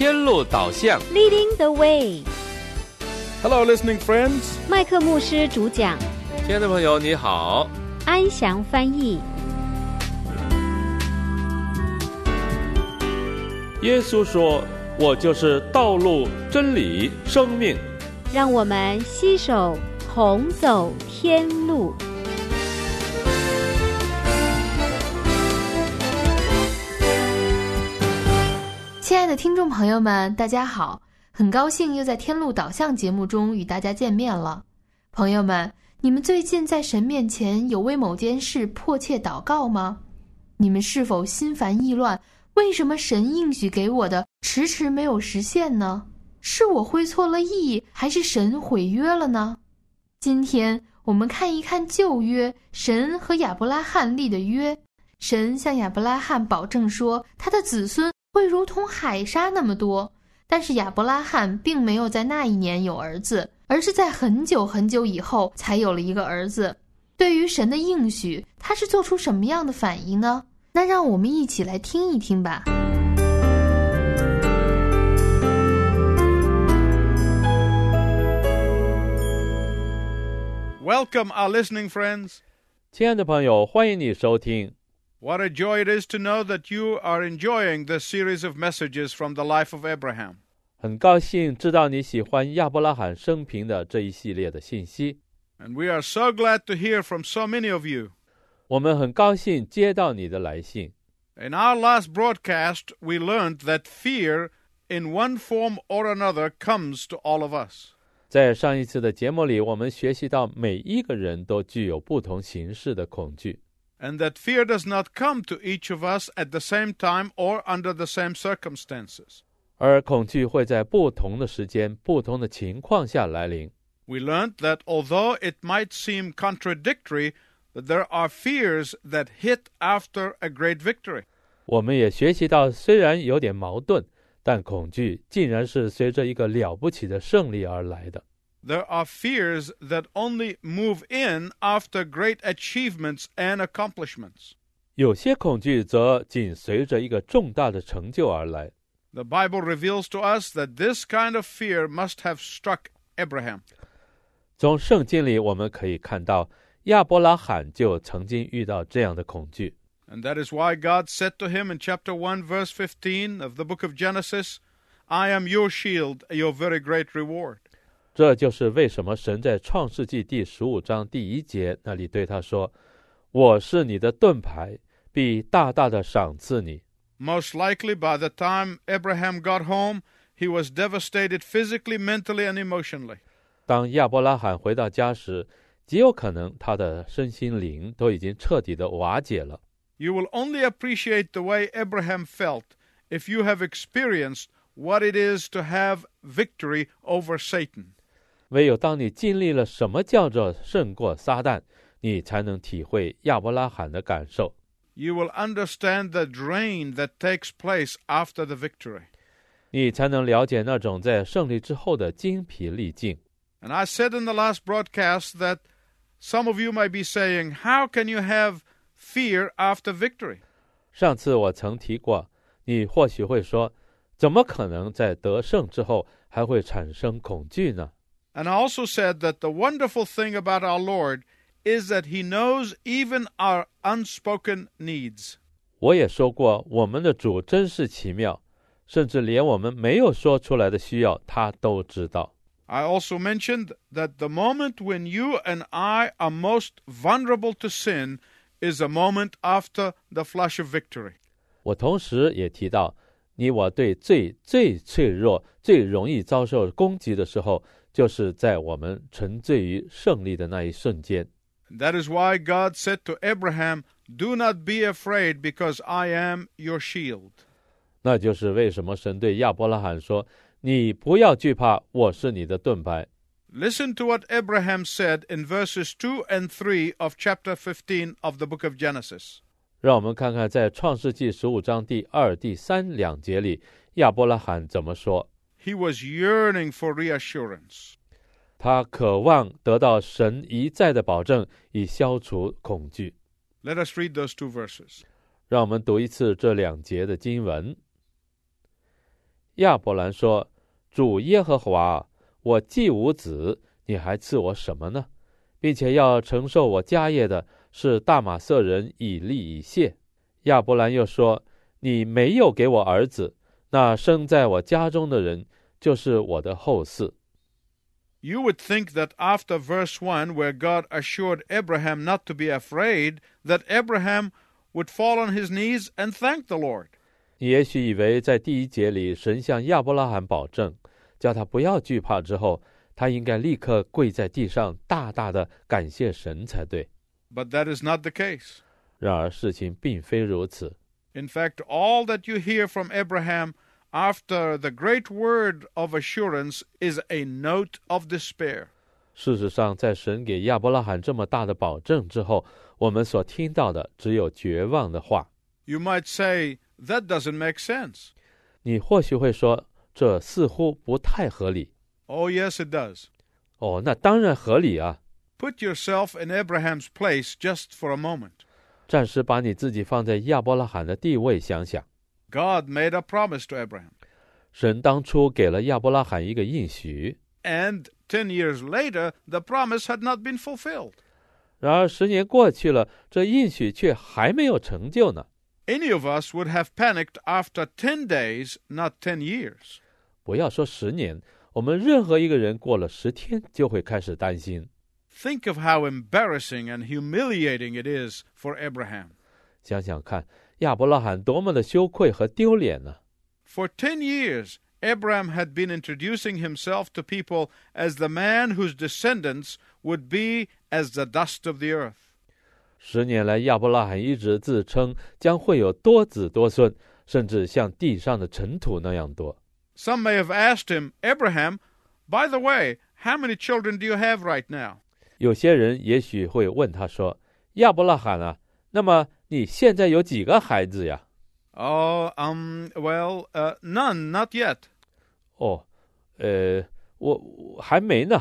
天路导向。Leading the Way，Hello, listening friends. 麦克牧师主讲，亲爱的朋友，你好。安详翻译。耶稣说：“我就是道路、真理、生命。让我们携手同走天路。亲爱的听众朋友们，大家好！很高兴又在《天路导向》节目中与大家见面了。朋友们，你们最近在神面前有为某件事迫切祷告吗？你们是否心烦意乱？为什么神应许给我的迟迟没有实现呢？是我挥错了意，还是神毁约了呢？今天我们看一看旧约神和亚伯拉罕立的约。神向亚伯拉罕保证说，他的子孙会如同海沙那么多。但是亚伯拉罕并没有在那一年有儿子，而是在很久很久以后才有了一个儿子。对于神的应许，他是做出什么样的反应呢？那让我们一起来听一听吧。Welcome, our listening friends. ”亲爱的朋友，欢迎你收听。What a joy it is to know that you are enjoying this series of messages from the life of Abraham. 很高兴知道你喜欢亚伯拉罕生平的这一系列的信息。 And we are so glad to hear from so many of you. 我们很高兴接到你的来信。 In our last broadcast, we learned that fear, in one form or another, comes to all of us. 在上一次的节目里，我们学习到每一个人都具有不同形式的恐惧， And that fear does not come to each of us at the same time or under the same circumstances. 而恐惧会在不同的时间、不同的情况下来临。 We learned that although it might seem contradictory, that there are fears that hit after a great victory. 我们也学习到，虽然有点矛盾，但恐惧竟然是随着一个了不起的胜利而来的。 There are fears that only move in after great achievements and accomplishments. 有些恐惧则紧随着一个重大的成就而来。 The Bible reveals to us that this kind of fear must have struck Abraham. 从圣经里我们可以看到，亚伯拉罕就曾经遇到这样的恐惧。 And that is why God said to him in chapter 1, verse 15 of the book of Genesis, I am your shield, your very great reward. 这就是为什么神在创世纪第十五章第一节那里对他说：“我是你的盾牌，必大大的赏赐你。 Most likely, by the time Abraham got home, he was devastated physically, mentally, and emotionally. ”当亚伯拉罕回到家时，极有可能他的身心灵都已经彻底的瓦解了。 You will only appreciate the way Abraham felt if you have experienced what it is to have victory over Satan. 唯有当你经历了什么叫做胜过撒旦，你才能体会亚伯拉罕的感受。You will understand the drain that takes place after the victory. 你才能了解那种在胜利之后的精疲力尽。And I said in the last broadcast that some of you might be saying, How can you have fear after victory? 上次我曾提过，你或许会说，怎么可能在得胜之后还会产生恐惧呢？And I also said that the wonderful thing about our Lord is that He knows even our unspoken needs. 我也说过，我们的主真是奇妙，甚至连我们没有说出来的需要，他都知道。 I also mentioned that the moment when you and I are most vulnerable to sin is a moment after the flush of victory. 我同时也提到，你我对最最脆弱、最容易遭受攻击的时候， 就是在我们沉醉于胜利的那一瞬间。That is why God said to Abraham, Do not be afraid, because I am your shield. 那就是为什么神对亚伯拉罕说：“你不要惧怕，我是你的盾牌。Listen to what Abraham said in verses two and three of chapter fifteen of the book of Genesis. ”让我们看看在创世纪十五章第二、第三两节里，亚伯拉罕怎么说。He was yearning for reassurance. 他渴望得到神一再的保证，以消除恐惧。Let us read those two verses. 让我们读一次这两节的经文。亚伯兰说：“主耶和华，我既无子，你还赐我什么呢？并且要承受我家业的是大马色人以利以谢。”亚伯兰又说：“你没有给我儿子，那生在我家中的人就是我的后嗣。” You would think that after verse 1, where God assured Abraham not to be afraid, that Abraham would fall on his knees and thank the Lord. 你也许以为在第一节里，神向亚伯拉罕保证，叫他不要惧怕之后，他应该立刻跪在地上，大大的感谢神才对。But that is not the case. 然而事情并非如此。In fact, all that you hear from Abraham after the great word of assurance is a note of despair. 事实上，在神给亚伯拉罕这么大的保证之后，我们所听到的只有绝望的话。 You might say, that doesn't make sense. 你或许会说，这似乎不太合理。 Oh, yes, it does. 哦，那当然合理啊！ Put yourself in Abraham's place just for a moment. 暂时把你自己放在亚伯拉罕的地位想想， God made a promise to Abraham. 神当初给了亚伯拉罕一个应许， And 10 years later, the promise had not been fulfilled. 然而十年过去了，这应许却还没有成就呢。 Any of us would have panicked after 10 days, not 10 years. 不要说十年，我们任何一个人过了十天就会开始担心。 Think of how embarrassing and humiliating it is for Abraham. 想想看，亚伯拉罕多么的羞愧和丢脸呢、 For 10 years, Abraham had been introducing himself to people as the man whose descendants would be as the dust of the earth. 十年来，亚伯拉罕一直自称将会有多子多孙，甚至像地上的尘土那样多。 Some may have asked him, Abraham, by the way, how many children do you have right now? 有些人也许会问他说：“亚伯拉罕啊，那么你现在有几个孩子呀 Oh, um, well, uh, none, not yet.？” 哦，呃，我我还没呢。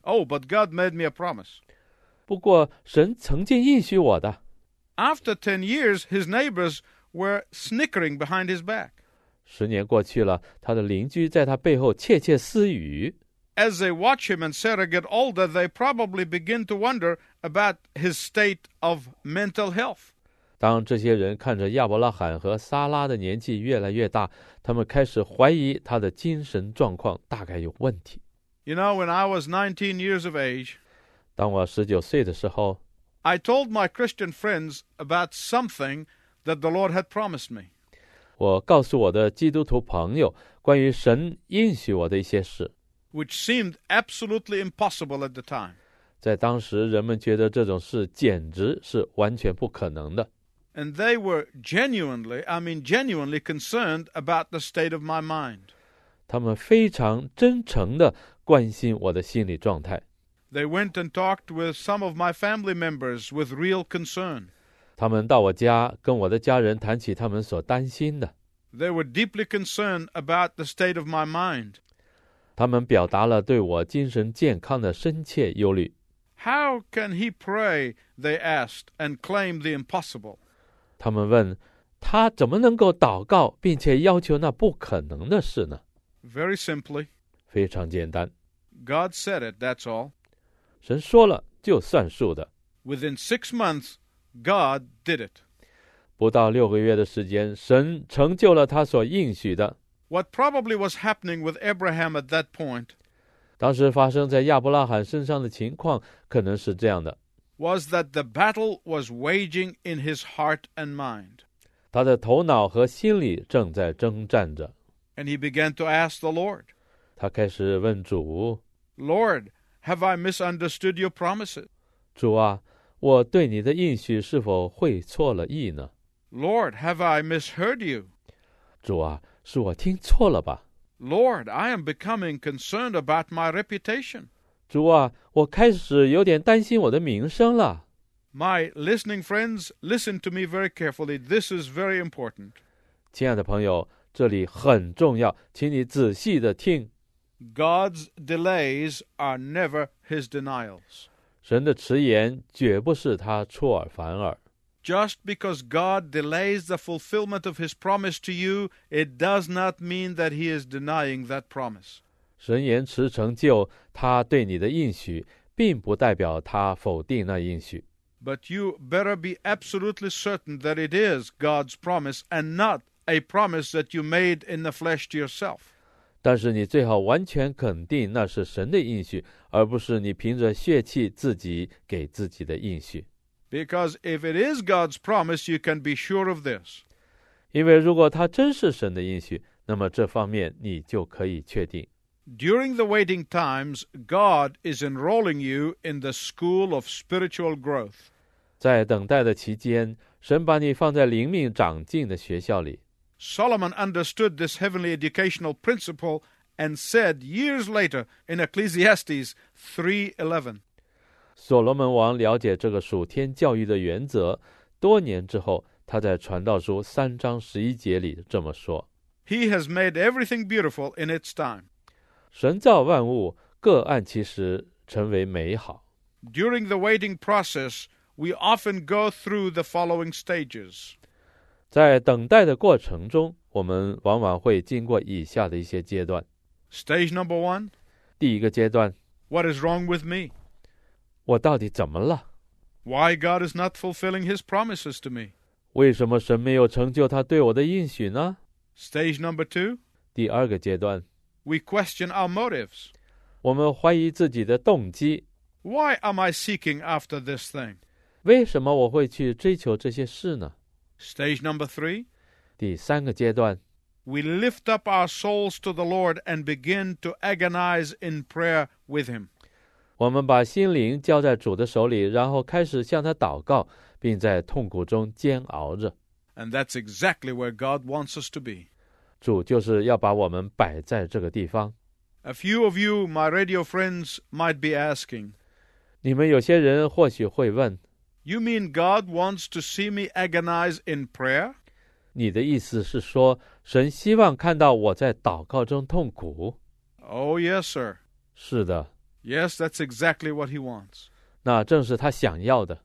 Oh, but God made me a promise. 不过神曾经应许我的。After ten years, his neighbors were snickering behind his back. 十年过去了，他的邻居在他背后窃窃私语。As they watch him and Sarah get older, they probably begin to wonder about his state of mental health. 当这些人看着亚伯拉罕和撒拉的年纪越来越大，他们开始怀疑他的精神状况大概有问题。 You know, when I was 19 years of age, 当我十九岁的时候， I told my Christian friends about something that the Lord had promised me. 我告诉我的基督徒朋友关于神应许我的一些事。 which seemed absolutely impossible at the time. 在当时，人们觉得这种事简直是完全不可能的。 And they were genuinely, I mean, genuinely concerned about the state of my mind. 他们非常真诚的关心我的心理状态。 They went and talked with some of my family members with real concern. 他们到我家，跟我的家人谈起他们所担心的。 They were deeply concerned about the state of my mind. 他们表达了对我精神健康的深切忧虑。 How can he pray, they asked, and claim the impossible? 他们问他怎么能够祷告，并且要求那不可能的事呢？ Very simply, 非常简单， God said it, that's all. 神说了就算数的。 Within six months, God did it. 不到六个月的时间，神成就了他所应许的。 What probably was happening with Abraham at that point 当时发生在亚伯拉罕身上的情况可能是这样的： was that the battle was waging in his heart and mind. 他的头脑和心里正在征战着。 And he began to ask the Lord, 他开始问主 Lord, have I misunderstood your promises?：“ 主啊，我对你的应许是否会错了意呢？ Lord, have I misheard you? 主啊， 是我听错了吧？ Lord, I am becoming concerned about my reputation. 主啊，我开始有点担心我的名声了。 My listening friends, listen to me very carefully. This is very important. 亲爱的朋友，这里很重要，请你仔细的听。 God's delays are never his denials. 神的迟延绝不是他出尔反尔。 Just because God delays the fulfillment of His promise to you, it does not mean that He is denying that promise. 神延迟成就他对你的应许，并不代表他否定那应许。 But you better be absolutely certain that it is God's promise and not a promise that you made in the flesh to yourself. 但是你最好完全肯定那是神的应许，而不是你凭着血气自己给自己的应许。 Because if it is God's promise, you can be sure of this 因为如果它真是神的应许，那么这方面你就可以确定。 During the waiting times, God is enrolling you in the school of spiritual growth. 在等待的期间，神把你放在灵命长进的学校里。 Solomon understood this heavenly educational principle and said years later in Ecclesiastes 3:11, 所罗门王了解这个属天教育的原则，多年之后，他在传道书三章十一节里这么说： He has made everything beautiful in its time. 神造万物，各按其时成为美好。 During the waiting process, we often go through the following stages. 在等待的过程中，我们往往会经过以下的一些阶段。 Stage number 1, 第一个阶段， what is wrong with me? 我到底怎么了？ Why God is not fulfilling his promises to me? 为什么神没有成就他对我的应许呢？ Stage number 2, 第二个阶段， we question our motives. 我们怀疑自己的动机， Why am I seeking after this thing? 为什么我会去追求这些事呢？ Stage number 3, 第三个阶段， we lift up our souls to the Lord and begin to agonize in prayer with Him. 我们把心灵交在主的手里，然后开始向他祷告，并在痛苦中煎熬着。 And that's exactly where God wants us to be. 主就是要把我们摆在这个地方。 A few of you, my radio friends, might be asking, 你们有些人或许会问： You mean God wants to see me agonize in prayer? 你的意思是说，神希望看到我在祷告中痛苦？ Oh, yes, sir. 是的， Yes, that's exactly what He wants. 那正是他想要的。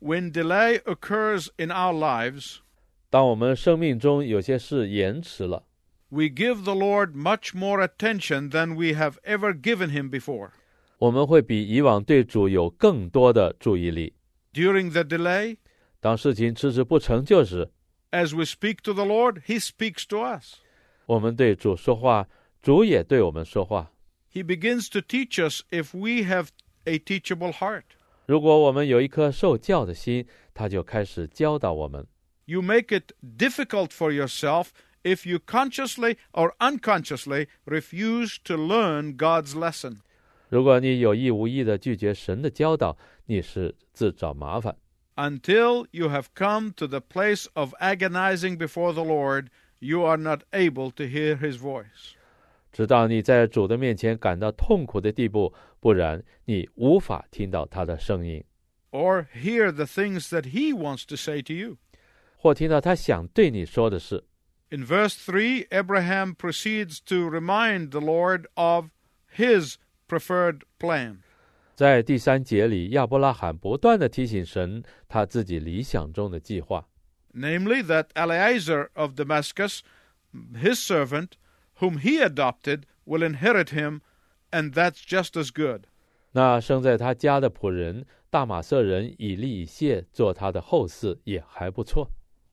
When delay occurs in our lives, 当我们生命中有些事延迟了， we give the Lord much more attention than we have ever given Him before. 我们会比以往对主有更多的注意力。 During the delay, 当事情迟迟不成就时， as we speak to the Lord, He speaks to us. 我们对主说话，主也对我们说话。 He begins to teach us if we have a teachable heart. 如果我们有一颗受教的心，他就开始教导我们。 You make it difficult for yourself if you consciously or unconsciously refuse to learn God's lesson. 如果你有意无意的拒绝神的教导，你是自找麻烦。 Until you have come to the place of agonizing before the Lord, you are not able to hear His voice. 直到你在主的面前感到痛苦的地步，不然你无法听到他的声音， or hear the things that he wants to say to you. 或听到他想对你说的事。 In verse 3, Abraham proceeds to remind the Lord of his preferred plan. 在第三节里，亚伯拉罕不断的提醒神他自己理想中的计划， namely that Eleazar of Damascus, his servant, whom he adopted, will inherit him, and that's just as good. 那生在他家的仆人大马色人以利以谢做他的后嗣也还不错。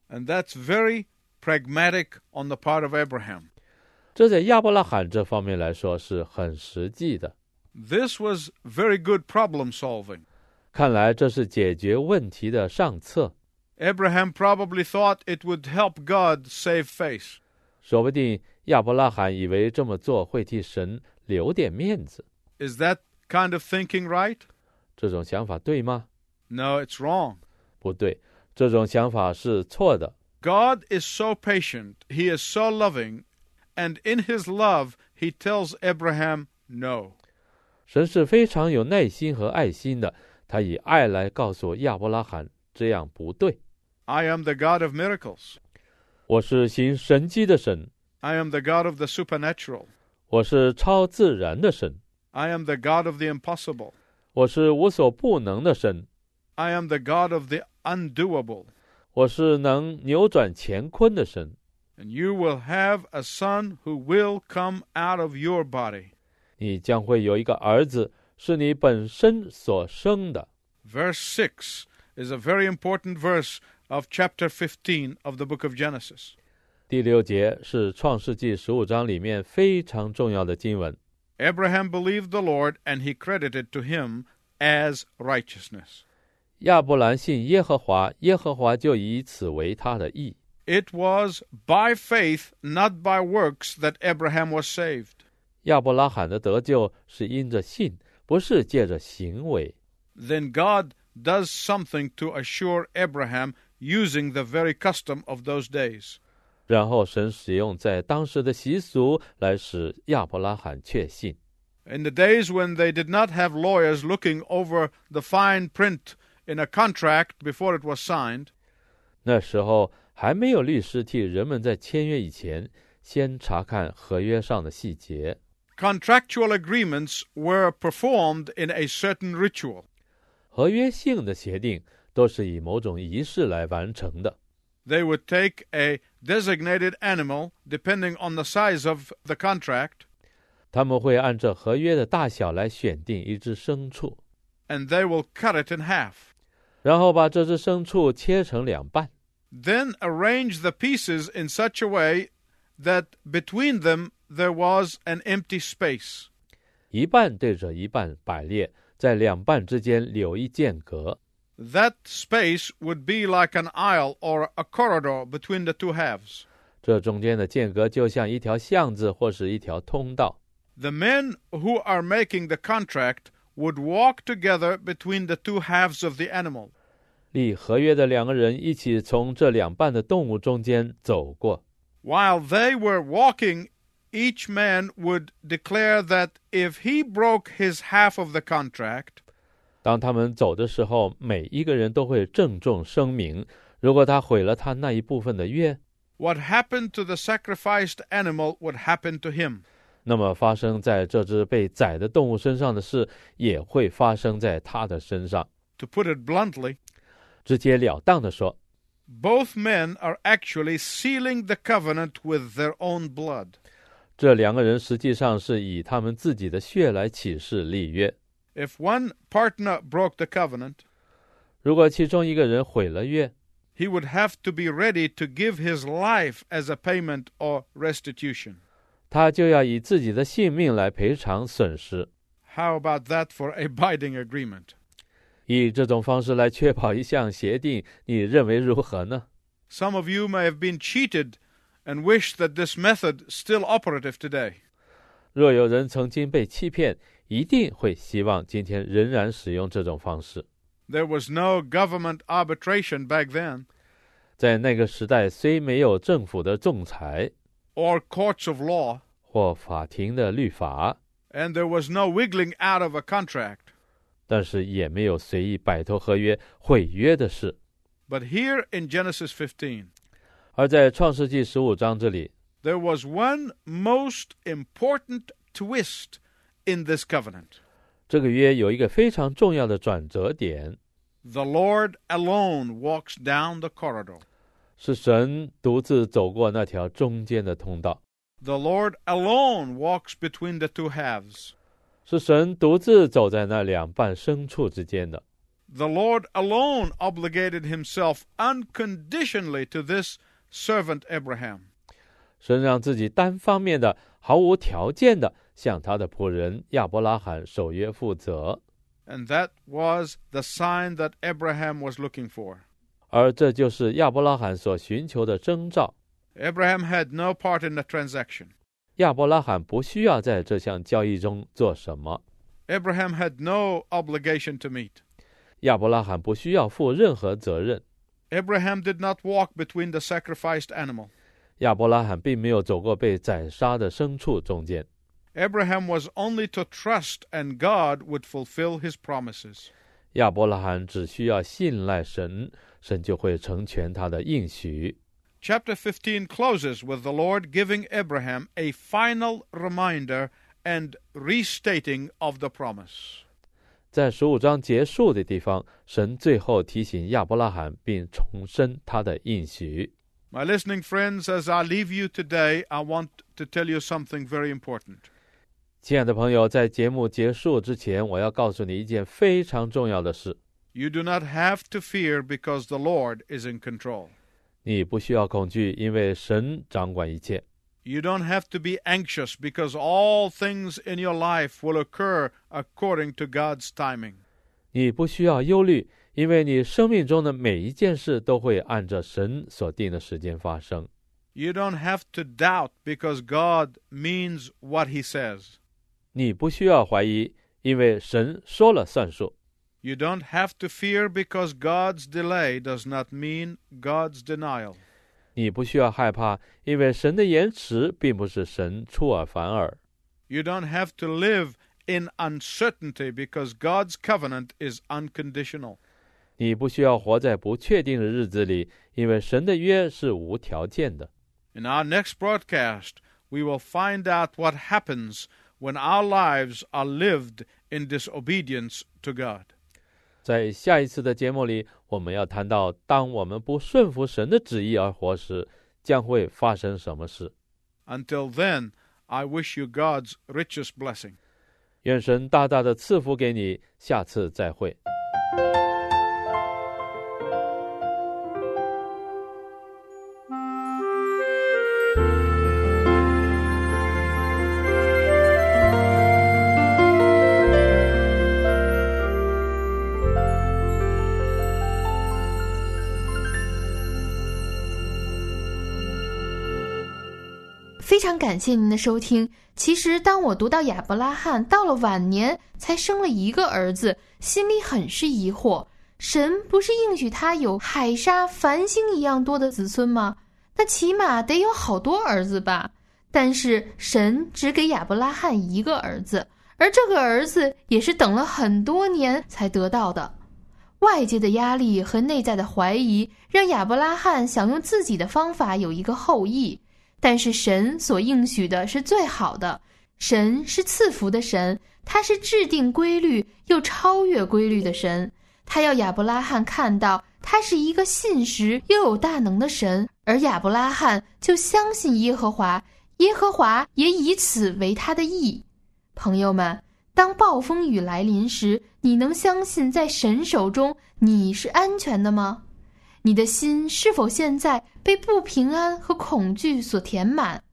And that's very pragmatic on the part of Abraham. 这在亚伯拉罕这方面来说是很实际的。 This was very good problem solving. 看来这是解决问题的上策。 Abraham probably thought it would help God save face. 说不定 亚伯拉罕以为这么做会替神留点面子。 Is that kind of thinking right? 这种想法对吗？ No, it's wrong. 不对，这种想法是错的。 God is so patient, He is so loving, and in His love, He tells Abraham no. 神是非常有耐心和爱心的，他以爱来告诉亚伯拉罕，这样不对。 I am the God of miracles. 我是行神迹的神， I am the God of the supernatural. 我是超自然的神， I am the God of the impossible. 我是无所不能的神， I am the God of the undoable. 我是能扭转干坤的神。 And you will have a son who will come out of your body. 你将会有一个儿子，是你本身所生的。 Verse 6 is a very important verse of chapter 15 of the book of Genesis. 第六节是创世纪十五章里面非常重要的经文。 Abraham believed the Lord, and he credited to him as righteousness. 亚伯兰信耶和华，耶和华就以此为他的义。 It was by faith, not by works, that Abraham was saved. 亚伯拉罕的得救是因着信，不是借着行为。 Then God does something to assure Abraham using the very custom of those days. 然后神使用在当时的习俗来使亚伯拉罕确信。 In the days when they did not have lawyers looking over the fine print in a contract before it was signed, 那时候还没有律师替人们在签约以前先查看合约上的细节。 contractual agreements were performed in a certain ritual. 合约性的协定都是以某种仪式来完成的。 They would take a designated animal, depending on the size of the contract, 他们会按照合约的大小来选定一只牲畜， and they will cut it in half. 然后把这只牲畜切成两半， Then arrange the pieces in such a way that between them there was an empty space. 一半对着一半摆列，在两半之间留一间隔。 That space would be like an aisle or a corridor between the two halves. 这中间的间隔就像一条巷子或是一条通道。 The men who are making the contract would walk together between the two halves of the animal. 立合约的两个人一起从这两半的动物中间走过。 While they were walking, each man would declare that if he broke his half of the contract, 当他们走的时候，每一个人都会郑重声明：如果他毁了他那一部分的约， what happened to the sacrificed animal would happen to him. 那么发生在这只被宰的动物身上的事，也会发生在他的身上。 To put it bluntly, 直截了当的说， both men are actually sealing the covenant with their own blood. 这两个人实际上是以他们自己的血来起誓立约。 If one partner broke the covenant, 如果其中一个人毁了约， he would have to be ready to give his life as a payment or restitution. 他就要以自己的性命来赔偿损失。 How about that for a binding agreement? 以这种方式来确保一项协定，你认为如何呢？ Some of you may have been cheated and wish that this method still operative today. 若有人曾经被欺骗， 一定会希望今天仍然使用这种方式。 There was no government arbitration back then, 在那个时代，虽没有政府的仲裁 or courts of law, 或法庭的律法， and there was no wiggling out of a contract. 但是也没有随意摆脱合约、毁约的事。 But here in Genesis 15, 而在创世纪十五章这里， there was one most important twist in this covenant. 这个约有一个非常重要的转折点， The Lord alone walks down the corridor. 是神独自走过那条中间的通道， The Lord alone walks between the two halves. 是神独自走在那两半牲畜之间的。 The Lord alone obligated himself unconditionally to this servant Abraham. 神让自己单方面的、毫无条件的 向他的仆人亚伯拉罕守约负责， And that was the sign that Abraham was looking for. 而这就是亚伯拉罕所寻求的征兆。 Abraham had no part in the transaction. 亚伯拉罕不需要在这项交易中做什么， Abraham had no obligation to meet. 亚伯拉罕不需要负任何责任。 Abraham did not walk between the sacrificed animal. 亚伯拉罕并没有走过被宰杀的牲畜中间。 Abraham was only to trust, and God would fulfill his promises. 亚伯拉罕只需要信赖神，神就会成全他的应许。 Chapter 15 closes with the Lord giving Abraham a final reminder and restating of the promise. 在十五章结束的地方，神最后提醒亚伯拉罕，并重申他的应许。 My listening friends, as I leave you today, I want to tell you something very important. 亲爱的朋友，在节目结束之前，我要告诉你一件非常重要的事： You do not have to fear because the Lord is in control. 你不需要恐惧，因为神掌管一切。 You don't have to be anxious because all things in your life will occur according to God's timing. 你不需要忧虑，因为你生命中的每一件事都会按照神所定的时间发生。 You don't have to doubt because God means what He says. 你不需要怀疑，因为神说了算数。 You don't have to fear because God's delay does not mean God's denial. 你不需要害怕，因为神的延迟并不是神出尔反尔。 You don't have to live in uncertainty because God's covenant is unconditional. 你不需要活在不确定的日子里，因为神的约是无条件的。 In our next broadcast, we will find out what happens when our lives are lived in disobedience to God. 在下一次的节目里，我们要谈到，当我们不顺服神的旨意而活时，将会发生什么事。Until then, I wish you God's richest blessing. 愿神大大的赐福给你，下次再会。非常感谢您的收听。其实，当我读到亚伯拉罕到了晚年才生了一个儿子，心里很是疑惑。神不是应许他有海沙繁星一样多的子孙吗？那起码得有好多儿子吧。但是神只给亚伯拉罕一个儿子，而这个儿子也是等了很多年才得到的。外界的压力和内在的怀疑，让亚伯拉罕想用自己的方法有一个后裔。但是神所应许的是最好的，神是赐福的神，他是制定规律又超越规律的神。他要亚伯拉罕看到他是一个信实又有大能的神，而亚伯拉罕就相信耶和华，耶和华也以此为他的义。朋友们，当暴风雨来临时，你能相信在神手中你是安全的吗？你的心是否现在被不平安和恐惧所填满？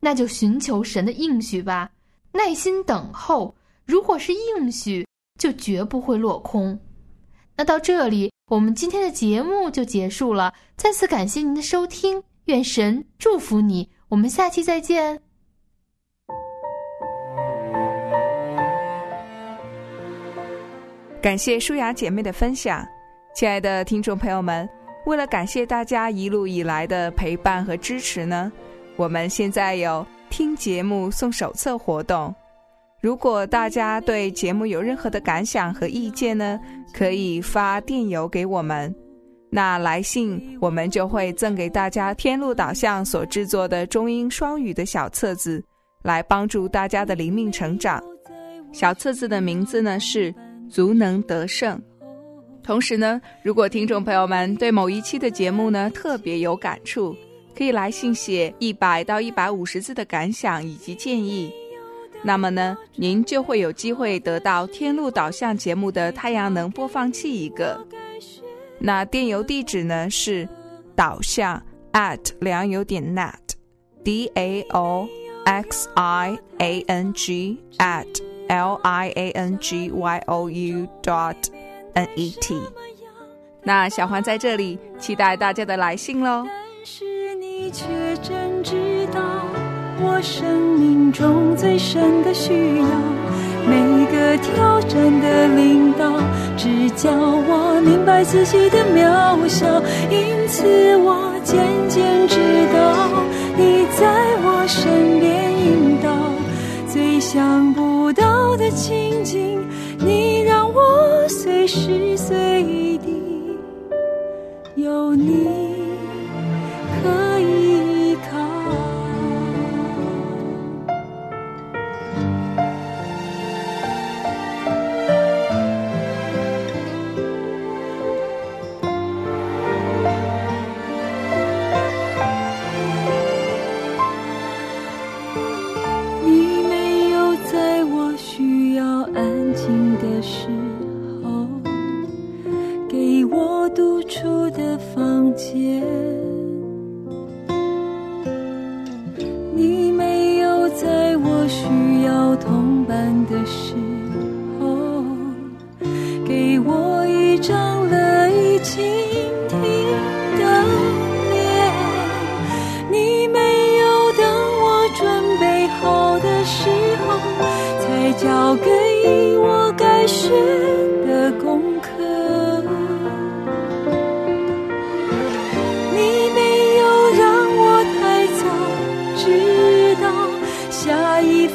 那就寻求神的应许吧，耐心等候。如果是应许，就绝不会落空。那到这里，我们今天的节目就结束了。再次感谢您的收听，愿神祝福你。我们下期再见。感谢舒雅姐妹的分享，亲爱的听众朋友们。为了感谢大家一路以来的陪伴和支持呢，我们现在有听节目送手册活动。如果大家对节目有任何的感想和意见呢，可以发电邮给我们。那来信我们就会赠给大家天路导向所制作的中英双语的小册子，来帮助大家的灵命成长。小册子的名字呢是《足能得胜》。同时呢，如果听众朋友们对某一期的节目呢特别有感触，可以来信写一百到一百五十字的感想以及建议。那么呢，您就会有机会得到天路导向节目的太阳能播放器一个。那电邮地址呢是导向 at 良友点 net，d a o x i a n g at l i a n g y o u dot N E T。那小环在这里期待大家的来信喽。但是你却真知道我生命中最深的需要，每个挑战的领导，只叫我明白自己的渺小，因此我渐渐知道你在我身边引导，最想不到的情景，你让我随时随地有你。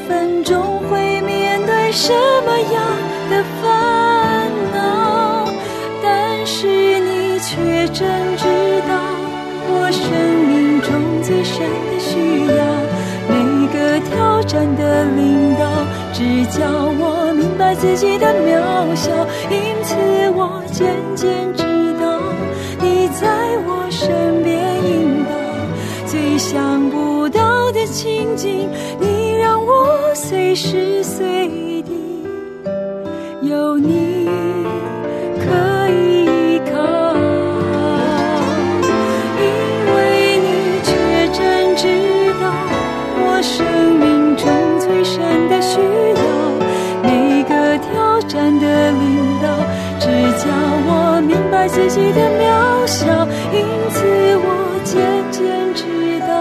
分钟会面对什么样的烦恼，但是你却真知道我生命中最深的需要。每个挑战的领导，只叫我明白自己的渺小，因此我渐渐知道你在我身边引导。最想不到的情景，你让我随时随地有你可以依靠。因为你却真知道我生命中最深的需要，每个挑战的领导，只叫我明白自己的渺小，因此我渐渐知道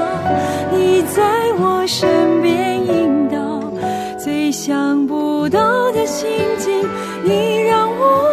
你在我身，想不到的心境，你让我。